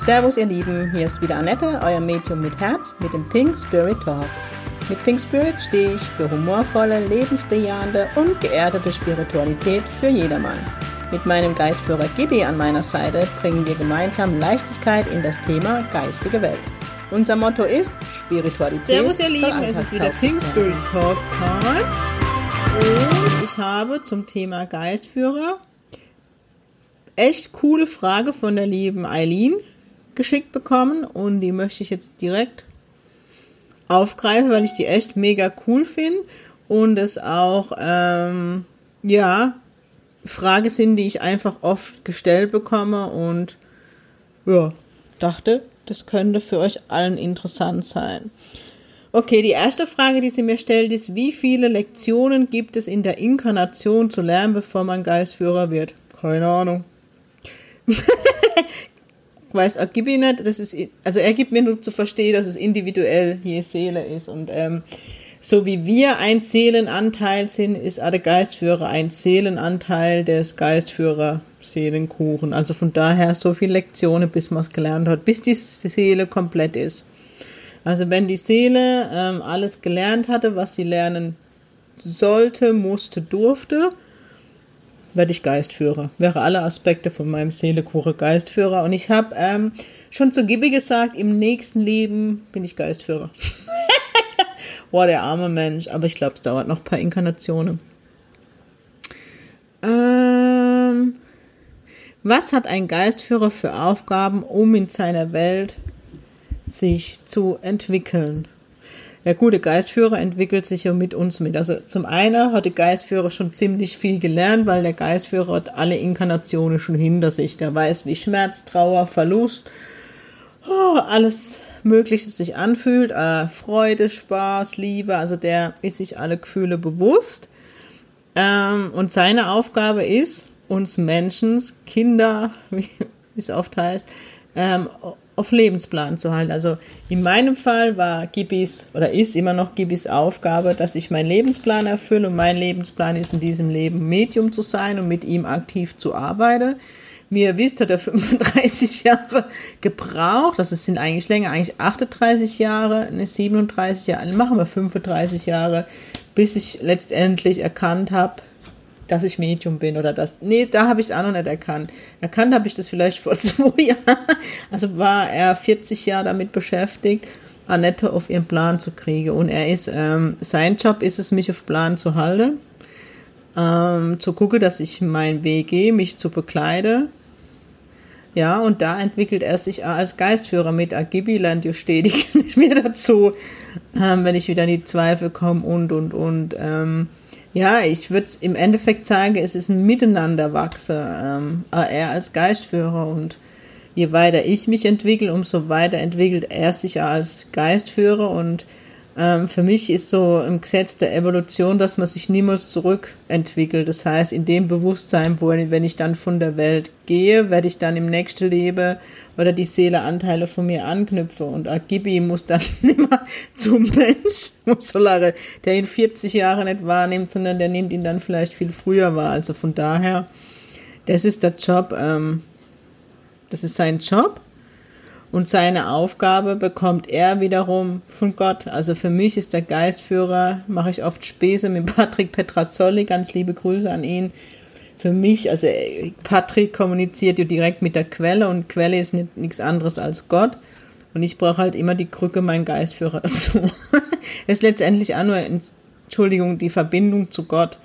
Servus ihr Lieben, hier ist wieder Annette, euer Medium mit Herz mit dem Pink Spirit Talk. Mit Pink Spirit stehe ich für humorvolle, lebensbejahende und geerdete Spiritualität für jedermann. Mit meinem Geistführer Gibi an meiner Seite bringen wir gemeinsam Leichtigkeit in das Thema geistige Welt. Unser Motto ist Spiritualität. Servus ihr Lieben, es ist wieder Pink Spirit Talk Time. Und ich habe zum Thema Geistführer echt coole Frage von der lieben Eileen geschickt bekommen und die möchte ich jetzt direkt aufgreifen, weil ich die echt mega cool finde und es auch, ähm, ja, Frage sind, die ich einfach oft gestellt bekomme und ja, dachte, das könnte für euch allen interessant sein. Okay, die erste Frage, die sie mir stellt, ist, wie viele Lektionen gibt es in der Inkarnation zu lernen, bevor man Geistführer wird? Keine Ahnung. weiß auch gib ihn nicht, das ist, also er gibt mir nur zu verstehen, dass es individuell je Seele ist und ähm, so wie wir ein Seelenanteil sind, ist auch der Geistführer ein Seelenanteil des Geistführer Seelenkuchen. Also von daher so viele Lektionen, bis man es gelernt hat, bis die Seele komplett ist. Also wenn die Seele ähm, alles gelernt hatte, was sie lernen sollte, musste, durfte, werde ich Geistführer. Wäre alle Aspekte von meinem Seelekuchen Geistführer. Und ich habe ähm, schon zu Gibi gesagt, im nächsten Leben bin ich Geistführer. Boah, der arme Mensch. Aber ich glaube, es dauert noch ein paar Inkarnationen. Ähm, was hat ein Geistführer für Aufgaben, um in seiner Welt sich zu entwickeln? Der gute Geistführer entwickelt sich ja mit uns mit. Also zum einen hat der Geistführer schon ziemlich viel gelernt, weil der Geistführer hat alle Inkarnationen schon hinter sich. Der weiß, wie Schmerz, Trauer, Verlust, oh, alles Mögliche sich anfühlt. Äh, Freude, Spaß, Liebe. Also der ist sich alle Gefühle bewusst. Ähm, und seine Aufgabe ist, uns Menschen, Kinder, wie es oft heißt, ähm, auf Lebensplan zu halten. Also in meinem Fall war Gibis oder ist immer noch Gibis Aufgabe, dass ich meinen Lebensplan erfülle und mein Lebensplan ist in diesem Leben Medium zu sein und mit ihm aktiv zu arbeiten. Wie ihr wisst, hat er 35 Jahre gebraucht. Das sind eigentlich länger, eigentlich 38 Jahre, ne 37 Jahre, machen wir 35 Jahre, bis ich letztendlich erkannt habe, dass ich Medium bin oder das. Nee, da habe ich es auch noch nicht erkannt. Erkannt habe ich das vielleicht vor zwei Jahren. Also war er 40 Jahre damit beschäftigt, Annette auf ihren Plan zu kriegen. Und er ist, ähm, sein Job ist es, mich auf Plan zu halten. Ähm, zu gucken, dass ich meinen Weg gehe, mich zu bekleide. Ja, und da entwickelt er sich als Geistführer mit. Agibi lernt ja stetig mir dazu, ähm, wenn ich wieder in die Zweifel komme und, und, und. Ähm, ja, ich würde im Endeffekt sagen, es ist ein Miteinanderwachsen, ähm, er als Geistführer. Und je weiter ich mich entwickle, umso weiter entwickelt er sich als Geistführer. Und ähm, für mich ist so im Gesetz der Evolution, dass man sich niemals zurückentwickelt. Das heißt, in dem Bewusstsein, wo, wenn ich dann von der Welt gehe, werde ich dann im nächsten Leben oder die Seele Anteile von mir anknüpfen. Und Agibi muss dann immer zum Mensch, der ihn 40 Jahre nicht wahrnimmt, sondern der nimmt ihn dann vielleicht viel früher wahr. Also von daher, das ist der Job, ähm, das ist sein Job. Und seine Aufgabe bekommt er wiederum von Gott. Also für mich ist der Geistführer, mache ich oft Späße mit Patrick Petrazzoli, ganz liebe Grüße an ihn. Für mich, also Patrick kommuniziert ja direkt mit der Quelle und Quelle ist nicht, nichts anderes als Gott. Und ich brauche halt immer die Krücke, meinen Geistführer dazu. ist letztendlich auch nur, Entschuldigung, die Verbindung zu Gott.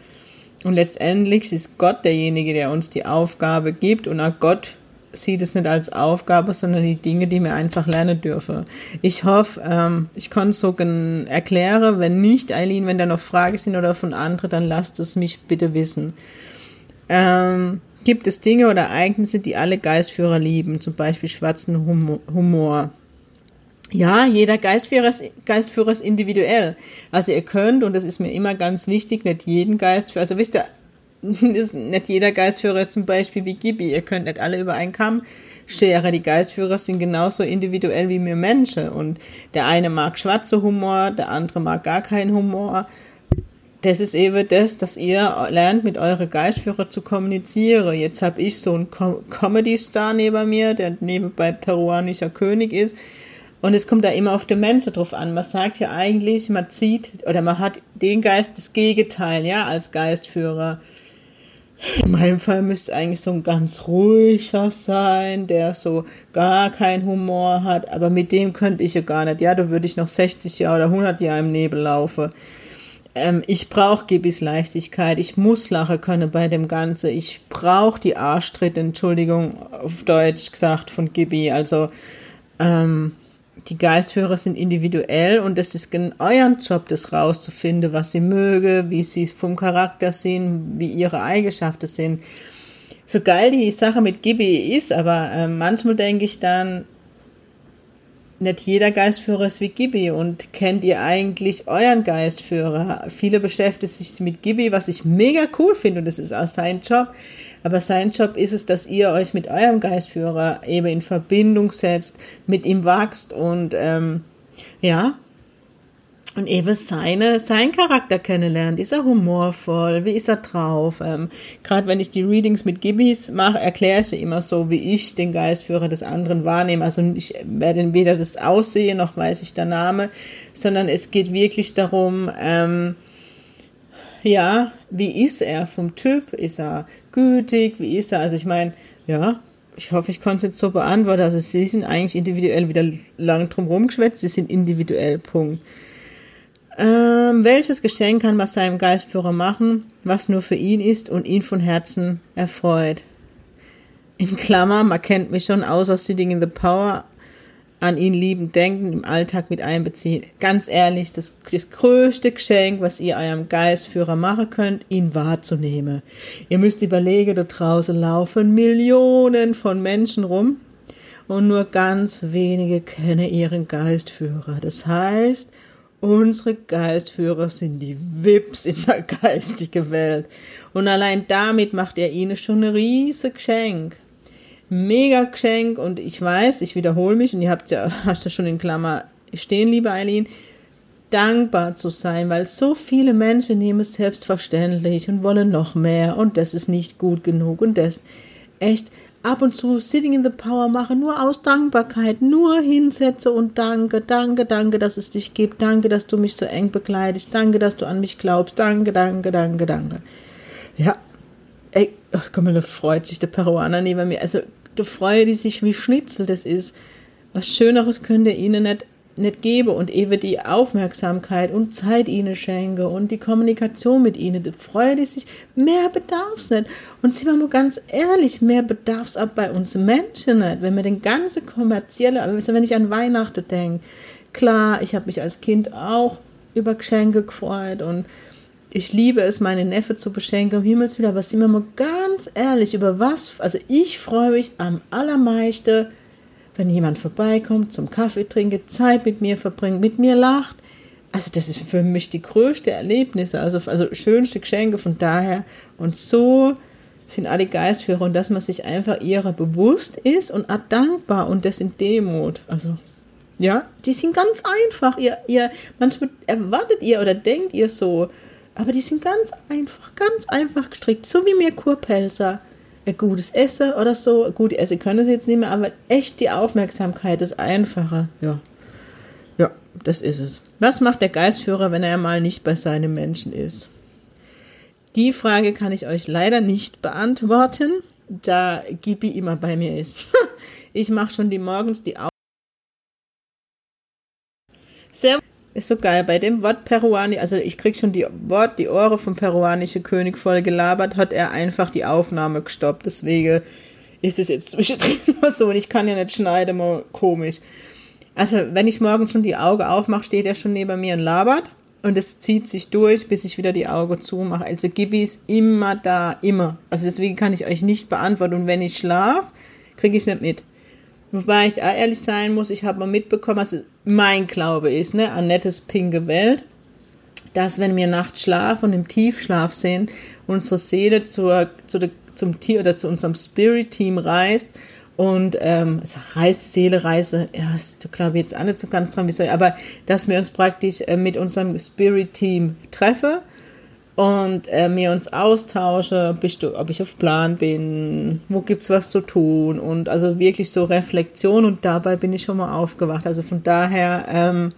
Und letztendlich ist Gott derjenige, der uns die Aufgabe gibt und auch Gott sieht es nicht als Aufgabe, sondern die Dinge, die wir einfach lernen dürfen. Ich hoffe, ähm, ich konnte es so erklären. Wenn nicht, Eileen, wenn da noch Fragen sind oder von anderen, dann lasst es mich bitte wissen. Ähm, gibt es Dinge oder Ereignisse, die alle Geistführer lieben, zum Beispiel schwarzen Humor? Ja, jeder Geistführer ist, Geistführer ist individuell. Also ihr könnt, und das ist mir immer ganz wichtig, nicht jeden Geistführer, also wisst ihr, ist nicht jeder Geistführer ist zum Beispiel wie Gibi. Ihr könnt nicht alle über einen Kamm scheren. Die Geistführer sind genauso individuell wie wir Menschen. Und der eine mag schwarze Humor, der andere mag gar keinen Humor. das ist eben das, dass ihr lernt, mit eurer Geistführer zu kommunizieren. Jetzt habe ich so einen Com Comedy-Star neben mir, der nebenbei peruanischer König ist. Und es kommt da immer auf den Menschen drauf an. Man sagt ja eigentlich, man zieht oder man hat den Geist, das Gegenteil, ja, als Geistführer. In meinem Fall müsste es eigentlich so ein ganz ruhiger sein, der so gar keinen Humor hat, aber mit dem könnte ich ja gar nicht. Ja, da würde ich noch 60 Jahre oder 100 Jahre im Nebel laufen. Ähm, ich brauche Gibis Leichtigkeit, ich muss lachen können bei dem Ganzen. Ich brauche die Arschtritte, Entschuldigung, auf Deutsch gesagt, von Gibi. Also, ähm, die Geistführer sind individuell und es ist euer Job, das rauszufinden, was sie mögen, wie sie vom Charakter sind, wie ihre Eigenschaften sind. So geil die Sache mit Gibi ist, aber äh, manchmal denke ich dann, nicht jeder Geistführer ist wie Gibi und kennt ihr eigentlich euren Geistführer? Viele beschäftigen sich mit Gibi, was ich mega cool finde und das ist auch sein Job. Aber sein Job ist es, dass ihr euch mit eurem Geistführer eben in Verbindung setzt, mit ihm wachst und ähm, ja, und eben seine, seinen Charakter kennenlernt. Ist er humorvoll? Wie ist er drauf? Ähm, Gerade wenn ich die Readings mit Gibbys mache, erkläre ich immer so, wie ich den Geistführer des anderen wahrnehme. Also ich werde weder das Aussehen noch weiß ich der Name, sondern es geht wirklich darum, ähm, ja, wie ist er vom Typ? Ist er gütig? Wie ist er? Also ich meine, ja, ich hoffe, ich konnte es so beantworten. Also sie sind eigentlich individuell wieder lang drum rumgeschwätzt. Sie sind individuell, Punkt. Ähm, welches Geschenk kann man seinem Geistführer machen, was nur für ihn ist und ihn von Herzen erfreut? In Klammer, man kennt mich schon, außer Sitting in the Power, an ihn lieben, denken, im Alltag mit einbeziehen. Ganz ehrlich, das, das größte Geschenk, was ihr eurem Geistführer machen könnt, ihn wahrzunehmen. Ihr müsst überlegen, da draußen laufen Millionen von Menschen rum und nur ganz wenige kennen ihren Geistführer. Das heißt, unsere Geistführer sind die Wips in der geistigen Welt. Und allein damit macht er ihnen schon ein riesiges Geschenk mega Geschenk. Und ich weiß, ich wiederhole mich und ihr habt ja, hast ja schon in Klammer stehen, liebe Eileen, dankbar zu sein, weil so viele Menschen nehmen es selbstverständlich und wollen noch mehr. Und das ist nicht gut genug. Und das echt ab und zu Sitting in the Power machen, nur aus Dankbarkeit, nur hinsetze und danke, danke, danke, dass es dich gibt, danke, dass du mich so eng begleitest, danke, dass du an mich glaubst, danke, danke, danke, danke. Ja, ey, oh, da freut sich der Peruaner neben mir. Also, da freuen die sich wie Schnitzel. Das ist, was Schöneres könnte ihnen nicht, nicht geben. Und eben die Aufmerksamkeit und Zeit ihnen schenke und die Kommunikation mit ihnen, da freuen die sich. Mehr bedarf's nicht. Und sind wir mal ganz ehrlich, mehr bedarf's auch bei uns Menschen nicht. Wenn wir den ganzen kommerzielle, also wenn ich an Weihnachten denke, klar, ich habe mich als Kind auch über Geschenke gefreut und ich liebe es, meine Neffe zu beschenken, um Himmels Willen, aber sind wir mal ganz ehrlich, über was, also ich freue mich am allermeisten, wenn jemand vorbeikommt, zum Kaffee trinken, Zeit mit mir verbringt, mit mir lacht. Also das ist für mich die größte Erlebnisse, also, also schönste Geschenke von daher. Und so sind alle Geistführer und dass man sich einfach ihrer bewusst ist und dankbar und das in Demut. Also ja, die sind ganz einfach. Ihr, ihr, manchmal erwartet ihr oder denkt ihr so, aber die sind ganz einfach, ganz einfach gestrickt, so wie mir Kurpelzer. Gutes Essen oder so. Gut, Essen können sie jetzt nicht mehr, aber echt die Aufmerksamkeit ist einfacher. Ja. Ja, das ist es. Was macht der Geistführer, wenn er mal nicht bei seinem Menschen ist? Die Frage kann ich euch leider nicht beantworten, da Gibi immer bei mir ist. ich mache schon die morgens die Augen. Servus. Ist so geil. Bei dem Wort Peruani, also ich krieg schon die Wort, die Ohren vom peruanischen König voll gelabert, hat er einfach die Aufnahme gestoppt. Deswegen ist es jetzt zwischendrin mal so und ich kann ja nicht schneiden, mal komisch. Also, wenn ich morgen schon die Augen aufmache, steht er schon neben mir und labert. Und es zieht sich durch, bis ich wieder die Augen zumache. Also Gibi ist immer da, immer. Also deswegen kann ich euch nicht beantworten. Und wenn ich schlafe, kriege ich es nicht mit. Wobei ich ehrlich sein muss, ich habe mal mitbekommen, also mein Glaube ist, ne, Annettes pinke Welt, dass wenn wir nachts schlafen und im Tiefschlaf sind, unsere Seele zur, zu der, zum Tier oder zu unserem Spirit-Team reist und ähm, also Reise, Seele, Reise, ja, ist glaube ich jetzt auch nicht so ganz dran, wie soll aber dass wir uns praktisch äh, mit unserem Spirit-Team treffen und äh, wir uns austauschen, du, ob ich auf Plan bin, wo gibt's was zu tun und also wirklich so Reflexion und dabei bin ich schon mal aufgewacht. Also von daher, ähm,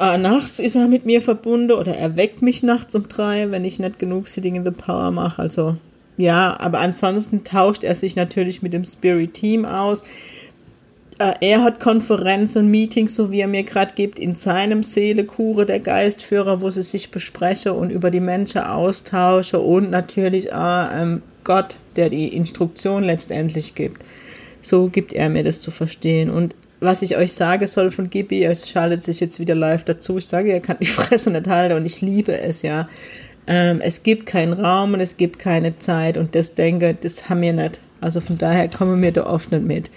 äh, nachts ist er mit mir verbunden oder er weckt mich nachts um drei, wenn ich nicht genug Sitting in the Power mache. Also ja, aber ansonsten tauscht er sich natürlich mit dem Spirit Team aus. Äh, er hat Konferenzen und Meetings, so wie er mir gerade gibt, in seinem Seelekure der Geistführer, wo sie sich besprechen und über die Menschen austauschen und natürlich äh, ähm, Gott, der die Instruktion letztendlich gibt. So gibt er mir das zu verstehen. Und was ich euch sage soll von Gibi, es schaltet sich jetzt wieder live dazu. Ich sage, er kann die Fresse nicht halten und ich liebe es ja. Ähm, es gibt keinen Raum und es gibt keine Zeit und das denke, das haben wir nicht. Also von daher kommen wir da oft nicht mit.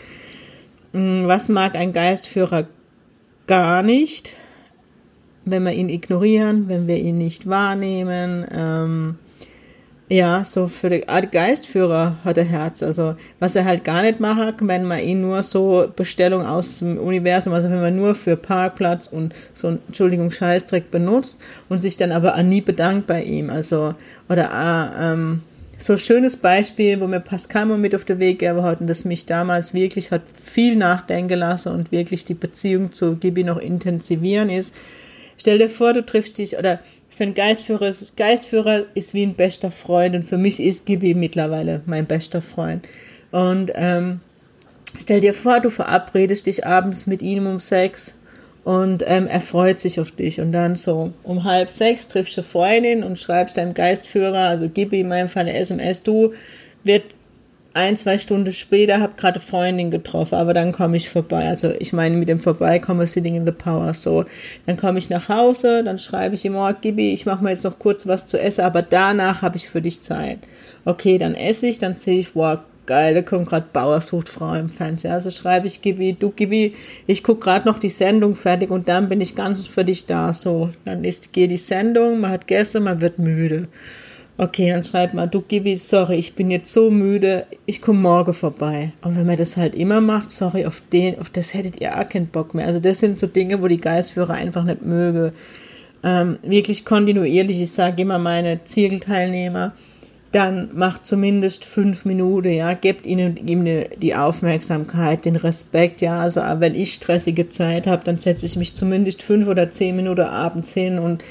Hm, was mag ein Geistführer gar nicht, wenn wir ihn ignorieren, wenn wir ihn nicht wahrnehmen? Ähm, ja, so für die Art Geistführer hat er Herz. Also, was er halt gar nicht macht, wenn man ihn nur so Bestellung aus dem Universum, also wenn man nur für Parkplatz und so, Entschuldigung, Scheißdreck benutzt und sich dann aber nie bedankt bei ihm. Also, oder, äh, ähm, so ein schönes Beispiel, wo mir Pascal mal mit auf den Weg gegeben hat und das mich damals wirklich hat viel nachdenken lassen und wirklich die Beziehung zu Gibi noch intensivieren ist. Stell dir vor, du triffst dich oder für einen Geistführer, Geistführer ist wie ein bester Freund und für mich ist Gibi mittlerweile mein bester Freund. Und ähm, stell dir vor, du verabredest dich abends mit ihm um sechs und ähm, er freut sich auf dich. Und dann so um halb sechs triffst du Freundin und schreibst deinem Geistführer, also gib ihm einfach eine SMS, du wird ein, zwei Stunden später, hab gerade Freundin getroffen, aber dann komme ich vorbei. Also ich meine mit dem Vorbeikommen, sitting in the power, so. Dann komme ich nach Hause, dann schreibe ich ihm, oh, Gibi, ich mache mir jetzt noch kurz was zu essen, aber danach habe ich für dich Zeit. Okay, dann esse ich, dann sehe ich, wow, geil, da kommt gerade Bauer sucht Frau im Fernsehen. Also schreibe ich, Gibi, du Gibi, ich gucke gerade noch die Sendung fertig und dann bin ich ganz für dich da. So, dann ist, geht die Sendung, man hat gegessen, man wird müde. Okay, dann schreibt man, du Gibi, sorry, ich bin jetzt so müde, ich komme morgen vorbei. Und wenn man das halt immer macht, sorry, auf den, auf das hättet ihr auch keinen Bock mehr. Also das sind so Dinge, wo die Geistführer einfach nicht möge. Ähm, wirklich kontinuierlich, ich sage immer meine Zirkelteilnehmer, dann macht zumindest fünf Minuten, ja, gebt ihnen ihm die Aufmerksamkeit, den Respekt, ja, also wenn ich stressige Zeit habe, dann setze ich mich zumindest fünf oder zehn Minuten abends hin und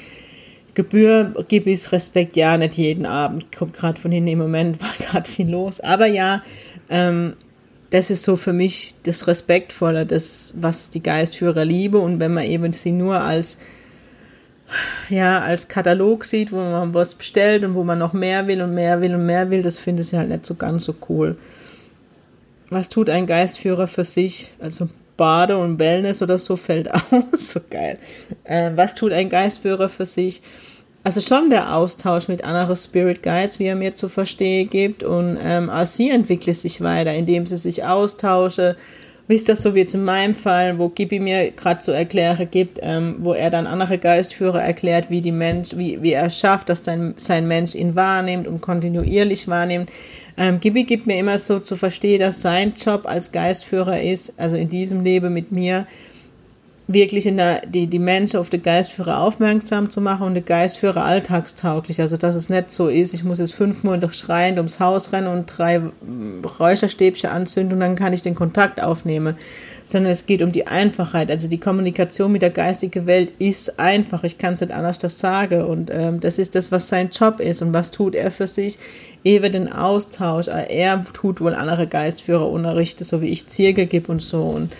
Gebühr gebe ich Respekt, ja, nicht jeden Abend, kommt gerade von hinten, im Moment war gerade viel los, aber ja, ähm, das ist so für mich das Respektvolle, das, was die Geistführer liebe und wenn man eben sie nur als ja, als Katalog sieht, wo man was bestellt und wo man noch mehr will und mehr will und mehr will, das finde ich halt nicht so ganz so cool. Was tut ein Geistführer für sich? Also Bade und Wellness oder so fällt aus. so geil. Äh, was tut ein Geistführer für sich? Also schon der Austausch mit anderen Spirit Guides, wie er mir zu verstehen gibt. Und ähm, auch sie entwickelt sich weiter, indem sie sich austausche, wie ist das so wie jetzt in meinem Fall, wo Gibi mir gerade so Erkläre gibt, ähm, wo er dann andere Geistführer erklärt, wie die Mensch, wie, wie er schafft, dass sein, sein Mensch ihn wahrnimmt und kontinuierlich wahrnimmt. Ähm, Gibi gibt mir immer so zu verstehen, dass sein Job als Geistführer ist, also in diesem Leben mit mir, wirklich in der, die, die Menschen auf den Geistführer aufmerksam zu machen und den Geistführer alltagstauglich. Also, dass es nicht so ist, ich muss jetzt fünfmal durch schreiend ums Haus rennen und drei Räucherstäbchen anzünden und dann kann ich den Kontakt aufnehmen. Sondern es geht um die Einfachheit. Also, die Kommunikation mit der geistigen Welt ist einfach. Ich kann es nicht anders das sagen. Und ähm, das ist das, was sein Job ist. Und was tut er für sich? Ewe den Austausch. Er tut wohl andere Geistführer unterrichten, so wie ich Zirkel gebe und so. Und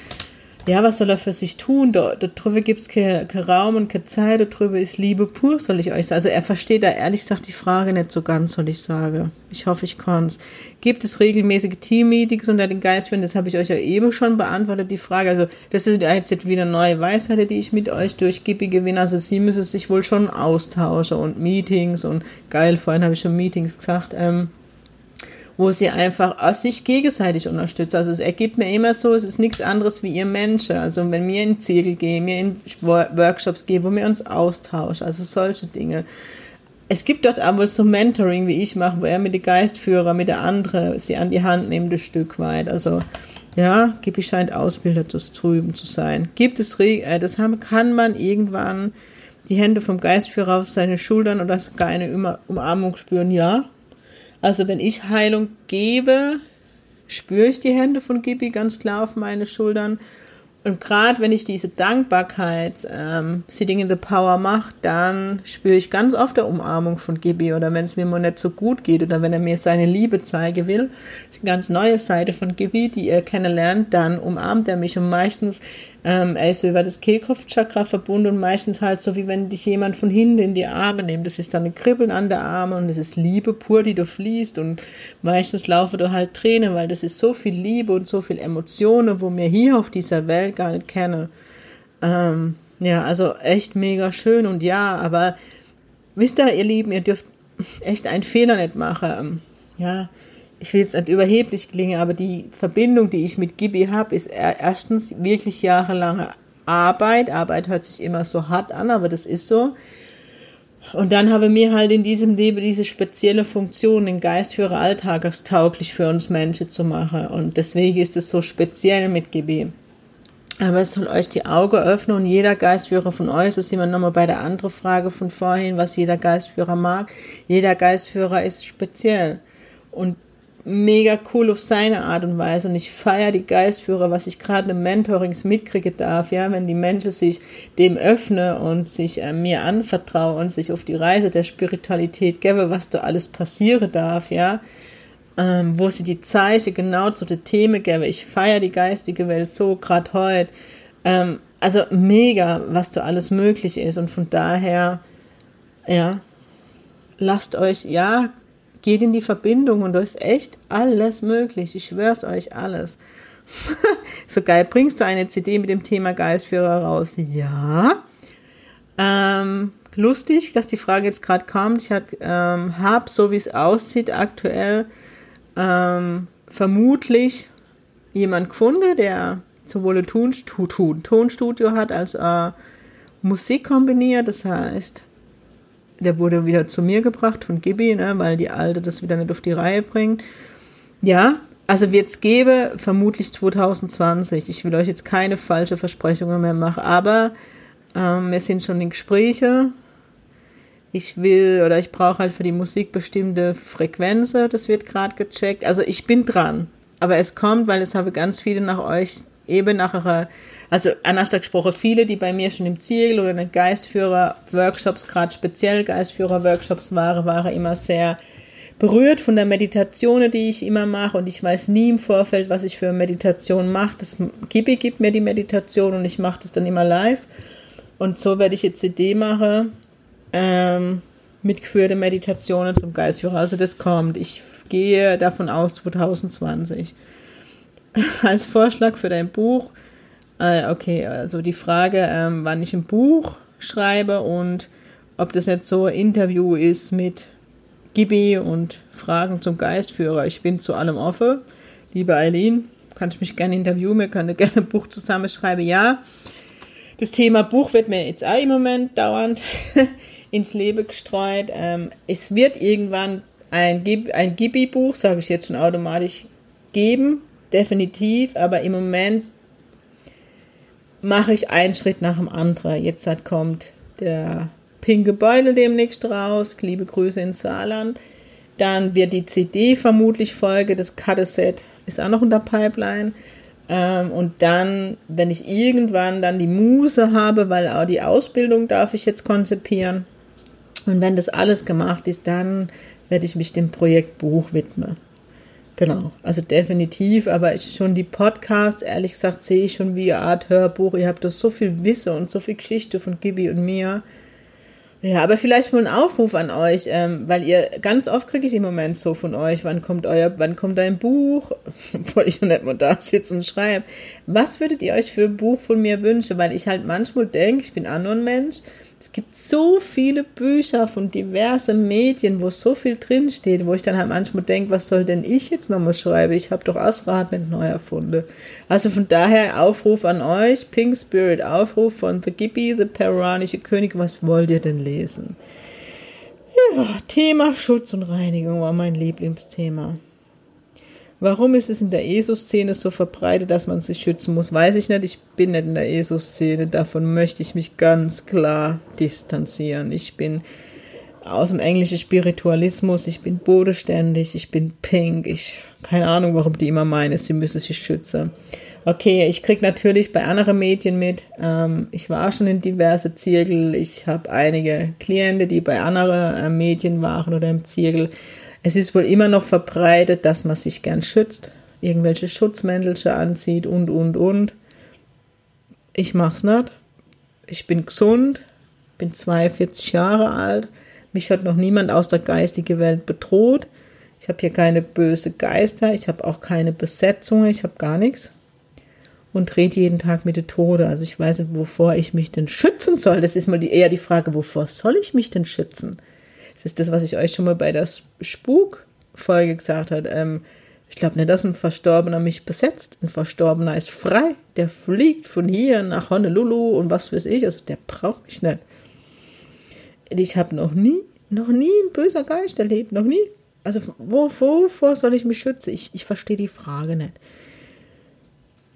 ja, was soll er für sich tun? Da, da drüber gibt's keinen kein Raum und keine Zeit, da drüber ist Liebe pur, soll ich euch sagen. Also er versteht da ehrlich gesagt die Frage nicht so ganz, soll ich sagen. Ich hoffe, ich kann's. Gibt es regelmäßige Team-Meetings unter den Geistführern? Das habe ich euch ja eben schon beantwortet, die Frage. Also das ist jetzt wieder neue Weisheit, die ich mit euch durchgebe gewinne. Also sie müssen sich wohl schon austauschen und Meetings und geil, vorhin habe ich schon Meetings gesagt. Ähm, wo sie einfach sich gegenseitig unterstützen. Also es ergibt mir immer so, es ist nichts anderes wie ihr Menschen. Also wenn wir in Zirkel gehen, wir in Workshops gehen, wo wir uns austauschen, also solche Dinge. Es gibt dort aber so Mentoring, wie ich mache, wo er mit den Geistführer, mit der andere sie an die Hand nimmt, ein Stück weit. Also ja, Gibi scheint Ausbilder zu drüben zu sein. Gibt es, äh, das kann man irgendwann die Hände vom Geistführer auf seine Schultern oder sogar eine Umarmung spüren? Ja. Also wenn ich Heilung gebe, spüre ich die Hände von Gibi ganz klar auf meine Schultern. Und gerade wenn ich diese Dankbarkeit, ähm, Sitting in the Power mache, dann spüre ich ganz oft der Umarmung von Gibi oder wenn es mir mal nicht so gut geht oder wenn er mir seine Liebe zeigen will, eine ganz neue Seite von Gibi, die ihr kennenlernt, dann umarmt er mich und meistens ähm, er ist über das Kehlkopfchakra verbunden und meistens halt so, wie wenn dich jemand von hinten in die Arme nimmt. Das ist dann ein Kribbeln an der Arme und es ist Liebe pur, die du fließt und meistens laufen du halt Tränen, weil das ist so viel Liebe und so viel Emotionen, wo wir hier auf dieser Welt gar nicht kennen. Ähm, ja, also echt mega schön und ja, aber wisst ihr, ihr Lieben, ihr dürft echt einen Fehler nicht machen. Ja, ich will jetzt nicht überheblich klingen, aber die Verbindung, die ich mit Gibi habe, ist erstens wirklich jahrelange Arbeit. Arbeit hört sich immer so hart an, aber das ist so. Und dann habe mir halt in diesem Leben diese spezielle Funktion, den Geistführer alltagstauglich für uns Menschen zu machen. Und deswegen ist es so speziell mit Gibi. Aber es soll euch die Augen öffnen und jeder Geistführer von euch, das sind wir nochmal bei der anderen Frage von vorhin, was jeder Geistführer mag. Jeder Geistführer ist speziell. Und mega cool auf seine Art und Weise und ich feiere die Geistführer, was ich gerade im Mentorings mitkriege darf, ja, wenn die Menschen sich dem öffnen und sich äh, mir anvertrauen und sich auf die Reise der Spiritualität geben, was da alles passieren darf, ja, ähm, wo sie die Zeichen genau zu den Themen geben. Ich feiere die geistige Welt so, gerade heute. Ähm, also mega, was da alles möglich ist und von daher, ja, lasst euch, ja, geht in die Verbindung und da ist echt alles möglich. Ich schwör's euch alles. so geil, bringst du eine CD mit dem Thema Geistführer raus? Ja. Ähm, lustig, dass die Frage jetzt gerade kommt. Ich ähm, habe, so wie es aussieht, aktuell ähm, vermutlich jemand gefunden, der sowohl ein Tonstudio hat als auch Musik kombiniert. Das heißt, der wurde wieder zu mir gebracht von Gibi, ne, weil die Alte das wieder nicht auf die Reihe bringt. Ja, also wird es gebe, vermutlich 2020. Ich will euch jetzt keine falsche Versprechungen mehr machen, aber ähm, wir sind schon in Gespräche. Ich will oder ich brauche halt für die Musik bestimmte Frequenzen, das wird gerade gecheckt. Also ich bin dran, aber es kommt, weil es habe ganz viele nach euch eben nachher, also anders gesprochen, viele, die bei mir schon im Ziel oder in den Geistführer-Workshops, gerade speziell Geistführer-Workshops waren, waren immer sehr berührt von der Meditation, die ich immer mache und ich weiß nie im Vorfeld, was ich für Meditation mache. Das Gibi gibt mir die Meditation und ich mache das dann immer live. Und so werde ich jetzt CD machen, ähm, mitgeführte Meditationen zum Geistführer. Also das kommt. Ich gehe davon aus 2020. als Vorschlag für dein Buch. Äh, okay, also die Frage, ähm, wann ich ein Buch schreibe und ob das jetzt so ein Interview ist mit Gibi und Fragen zum Geistführer. Ich bin zu allem offen. Liebe Eileen, kannst mich gerne interviewen, wir können gerne ein Buch zusammenschreiben. Ja, das Thema Buch wird mir jetzt auch im Moment dauernd ins Leben gestreut. Ähm, es wird irgendwann ein, ein Gibi-Buch, sage ich jetzt schon automatisch, geben definitiv, aber im Moment mache ich einen Schritt nach dem anderen. Jetzt hat, kommt der pinke Beutel demnächst raus. Liebe Grüße ins Saarland. Dann wird die CD vermutlich folge. Das Cut-Set ist auch noch in der Pipeline. Ähm, und dann, wenn ich irgendwann dann die Muse habe, weil auch die Ausbildung darf ich jetzt konzipieren. Und wenn das alles gemacht ist, dann werde ich mich dem Projekt Buch widmen. Genau, also definitiv, aber schon die Podcasts, ehrlich gesagt, sehe ich schon wie eine Art Hörbuch. Ihr habt da so viel Wissen und so viel Geschichte von Gibi und mir. Ja, aber vielleicht mal ein Aufruf an euch, ähm, weil ihr ganz oft kriege ich im Moment so von euch, wann kommt euer, wann kommt ein Buch? Wollte ich noch nicht mal da sitzen und schreiben. Was würdet ihr euch für ein Buch von mir wünschen? Weil ich halt manchmal denke, ich bin auch nur ein Mensch, es gibt so viele Bücher von diversen Medien, wo so viel drinsteht, wo ich dann halt manchmal denke, was soll denn ich jetzt nochmal schreiben? Ich habe doch Asrad nicht neu erfunden. Also von daher Aufruf an euch, Pink Spirit, Aufruf von The Gibi, The Peruanische König, was wollt ihr denn lesen? Ja, Thema Schutz und Reinigung war mein Lieblingsthema. Warum ist es in der ESO-Szene so verbreitet, dass man sich schützen muss? Weiß ich nicht. Ich bin nicht in der ESO-Szene. Davon möchte ich mich ganz klar distanzieren. Ich bin aus dem englischen Spiritualismus. Ich bin bodenständig. Ich bin pink. Ich keine Ahnung, warum die immer meinen, sie müssen sich schützen. Okay, ich kriege natürlich bei anderen Medien mit. Ähm, ich war schon in diverse Zirkel. Ich habe einige Klienten, die bei anderen äh, Medien waren oder im Zirkel. Es ist wohl immer noch verbreitet, dass man sich gern schützt, irgendwelche Schutzmäntelchen anzieht und, und, und. Ich mach's nicht. Ich bin gesund, bin 42 Jahre alt. Mich hat noch niemand aus der geistigen Welt bedroht. Ich habe hier keine böse Geister, ich habe auch keine Besetzung, ich habe gar nichts. Und rede jeden Tag mit dem Tode. Also ich weiß nicht, wovor ich mich denn schützen soll. Das ist mal die, eher die Frage, wovor soll ich mich denn schützen? Das ist das, was ich euch schon mal bei der Spuk-Folge gesagt habe. Ähm, ich glaube nicht, dass ein Verstorbener mich besetzt. Ein Verstorbener ist frei. Der fliegt von hier nach Honolulu und was weiß ich. Also der braucht mich nicht. Ich habe noch nie, noch nie ein böser Geist erlebt. Noch nie. Also wovor soll ich mich schützen? Ich, ich verstehe die Frage nicht.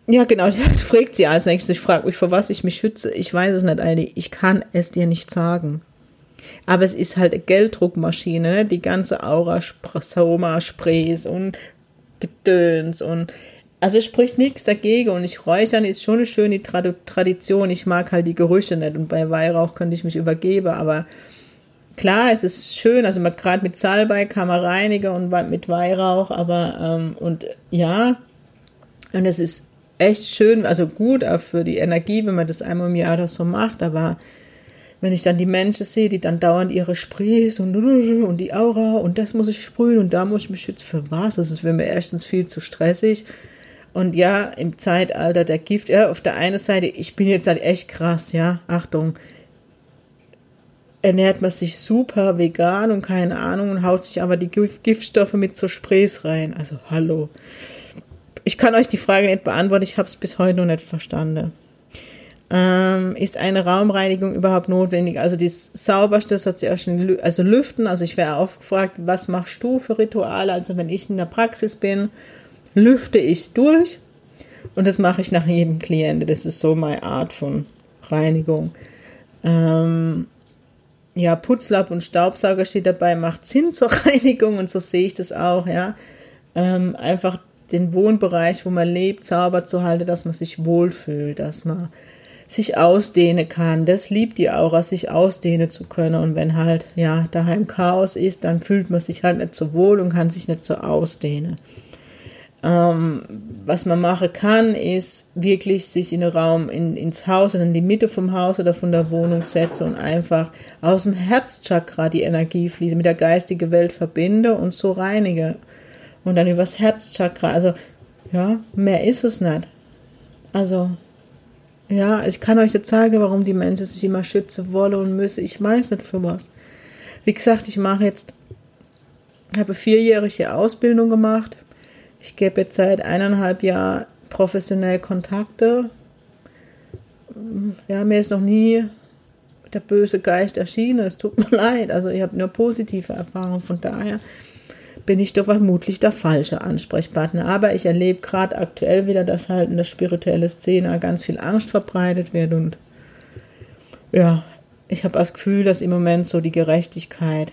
Ja, genau, das fragt sie als nächstes. Ich frage mich, vor was ich mich schütze. Ich weiß es nicht, Eili. Ich kann es dir nicht sagen. Aber es ist halt eine Gelddruckmaschine, ne? die ganze Aura, Soma, Sprays und Gedöns und also spricht nichts dagegen und ich räuchern ist schon eine schöne Tradition. Ich mag halt die Gerüche nicht und bei Weihrauch könnte ich mich übergeben, aber klar, es ist schön, also gerade mit Salbei kann man reinigen und mit Weihrauch, aber ähm, und ja, und es ist echt schön, also gut auch für die Energie, wenn man das einmal im Jahr oder so macht, aber wenn ich dann die Menschen sehe, die dann dauernd ihre Sprays und, und die Aura und das muss ich sprühen und da muss ich mich schützen, für was? Das ist für mich erstens viel zu stressig. Und ja, im Zeitalter der Gift, ja, auf der einen Seite, ich bin jetzt halt echt krass, ja, Achtung, ernährt man sich super vegan und keine Ahnung und haut sich aber die Giftstoffe mit so Sprays rein. Also hallo. Ich kann euch die Frage nicht beantworten, ich habe es bis heute noch nicht verstanden. Ähm, ist eine Raumreinigung überhaupt notwendig? Also das Sauberste, das hat sie auch schon, also Lüften, also ich wäre auch gefragt, was machst du für Rituale? Also wenn ich in der Praxis bin, lüfte ich durch und das mache ich nach jedem Klienten. Das ist so meine Art von Reinigung. Ähm, ja, Putzlapp und Staubsauger steht dabei, macht Sinn zur Reinigung und so sehe ich das auch, ja. Ähm, einfach den Wohnbereich, wo man lebt, sauber zu halten, dass man sich wohlfühlt, dass man sich ausdehnen kann. Das liebt die Aura, sich ausdehnen zu können. Und wenn halt, ja, daheim Chaos ist, dann fühlt man sich halt nicht so wohl und kann sich nicht so ausdehnen. Ähm, was man machen kann, ist wirklich sich in den Raum, in, ins Haus oder in die Mitte vom Haus oder von der Wohnung setzen und einfach aus dem Herzchakra die Energie fließen, mit der geistigen Welt verbinde und so reinige. Und dann übers Herzchakra. Also, ja, mehr ist es nicht. Also, ja, ich kann euch jetzt sagen, warum die Menschen sich immer schützen wollen und müssen. Ich weiß nicht für was. Wie gesagt, ich mache jetzt, habe vierjährige Ausbildung gemacht. Ich gebe jetzt seit eineinhalb Jahren professionell Kontakte. Ja, mir ist noch nie der böse Geist erschienen. Es tut mir leid. Also ich habe nur positive Erfahrungen. Von daher bin ich doch vermutlich der falsche Ansprechpartner. Aber ich erlebe gerade aktuell wieder, dass halt in der spirituellen Szene ganz viel Angst verbreitet wird und ja, ich habe das Gefühl, dass im Moment so die Gerechtigkeit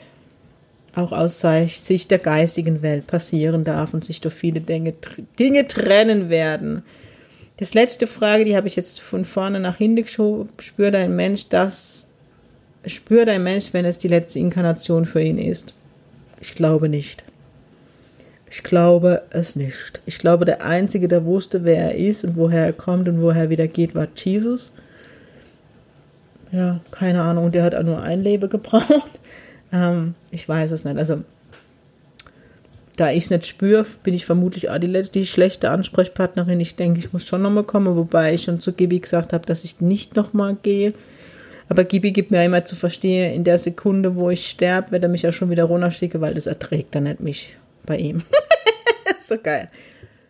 auch aus Sicht der geistigen Welt passieren darf und sich durch viele Dinge, Dinge trennen werden. Das letzte Frage, die habe ich jetzt von vorne nach hinten geschoben. Spürt ein Mensch das, spürt ein Mensch, wenn es die letzte Inkarnation für ihn ist? Ich glaube nicht. Ich glaube es nicht. Ich glaube, der Einzige, der wusste, wer er ist und woher er kommt und woher er wieder geht, war Jesus. Ja, keine Ahnung. Der hat auch nur ein Leben gebraucht. Ähm, ich weiß es nicht. Also, da ich es nicht spüre, bin ich vermutlich auch die, die schlechte Ansprechpartnerin. Ich denke, ich muss schon nochmal kommen, wobei ich schon zu Gibi gesagt habe, dass ich nicht nochmal gehe. Aber Gibi gibt mir immer zu verstehen, in der Sekunde, wo ich sterbe, wird er mich ja schon wieder runterschicken, weil das erträgt er nicht mich bei ihm. so geil.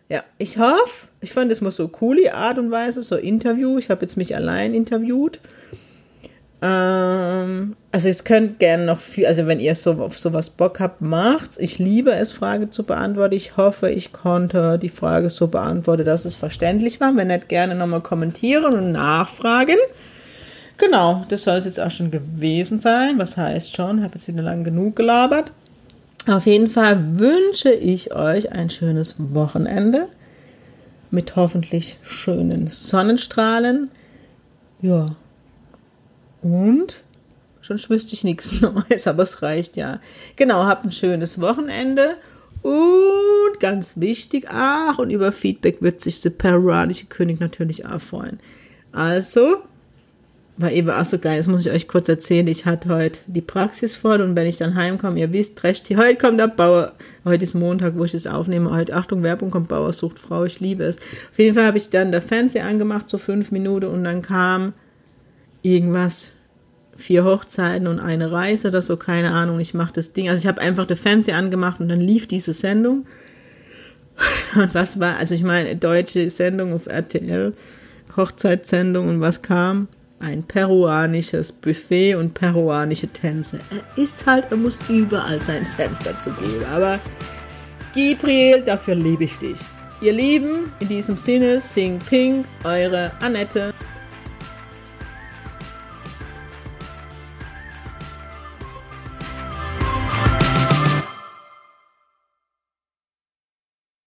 Ja, ich hoffe, ich fand es mal so coole Art und Weise, so Interview. Ich habe jetzt mich allein interviewt. Ähm, also es könnt gerne noch viel, also wenn ihr so auf sowas Bock habt, macht's. Ich liebe es, Frage zu beantworten. Ich hoffe, ich konnte die Frage so beantworten, dass es verständlich war. Wenn nicht, gerne nochmal kommentieren und nachfragen. Genau, das soll es jetzt auch schon gewesen sein. Was heißt schon? Habe jetzt wieder lang genug gelabert. Auf jeden Fall wünsche ich euch ein schönes Wochenende mit hoffentlich schönen Sonnenstrahlen. Ja. Und Sonst wüsste ich nichts Neues, aber es reicht ja. Genau, habt ein schönes Wochenende. Und ganz wichtig, ach, und über Feedback wird sich der peruanische König natürlich auch freuen. Also, war eben auch so geil, das muss ich euch kurz erzählen. Ich hatte heute die Praxis voll und wenn ich dann heimkomme, ihr wisst, recht, heute kommt der Bauer, heute ist Montag, wo ich das aufnehme, heute, Achtung, Werbung kommt, Bauer sucht Frau, ich liebe es. Auf jeden Fall habe ich dann der Fernseher angemacht, so fünf Minuten und dann kam irgendwas vier Hochzeiten und eine Reise oder so, keine Ahnung. Ich mache das Ding. Also ich habe einfach den Fernseher angemacht und dann lief diese Sendung. Und was war, also ich meine, deutsche Sendung auf RTL, Hochzeitssendung und was kam? Ein peruanisches Buffet und peruanische Tänze. Er ist halt, er muss überall sein Senf dazu geben. Aber Gabriel, dafür liebe ich dich. Ihr Lieben, in diesem Sinne, sing Pink, eure Annette.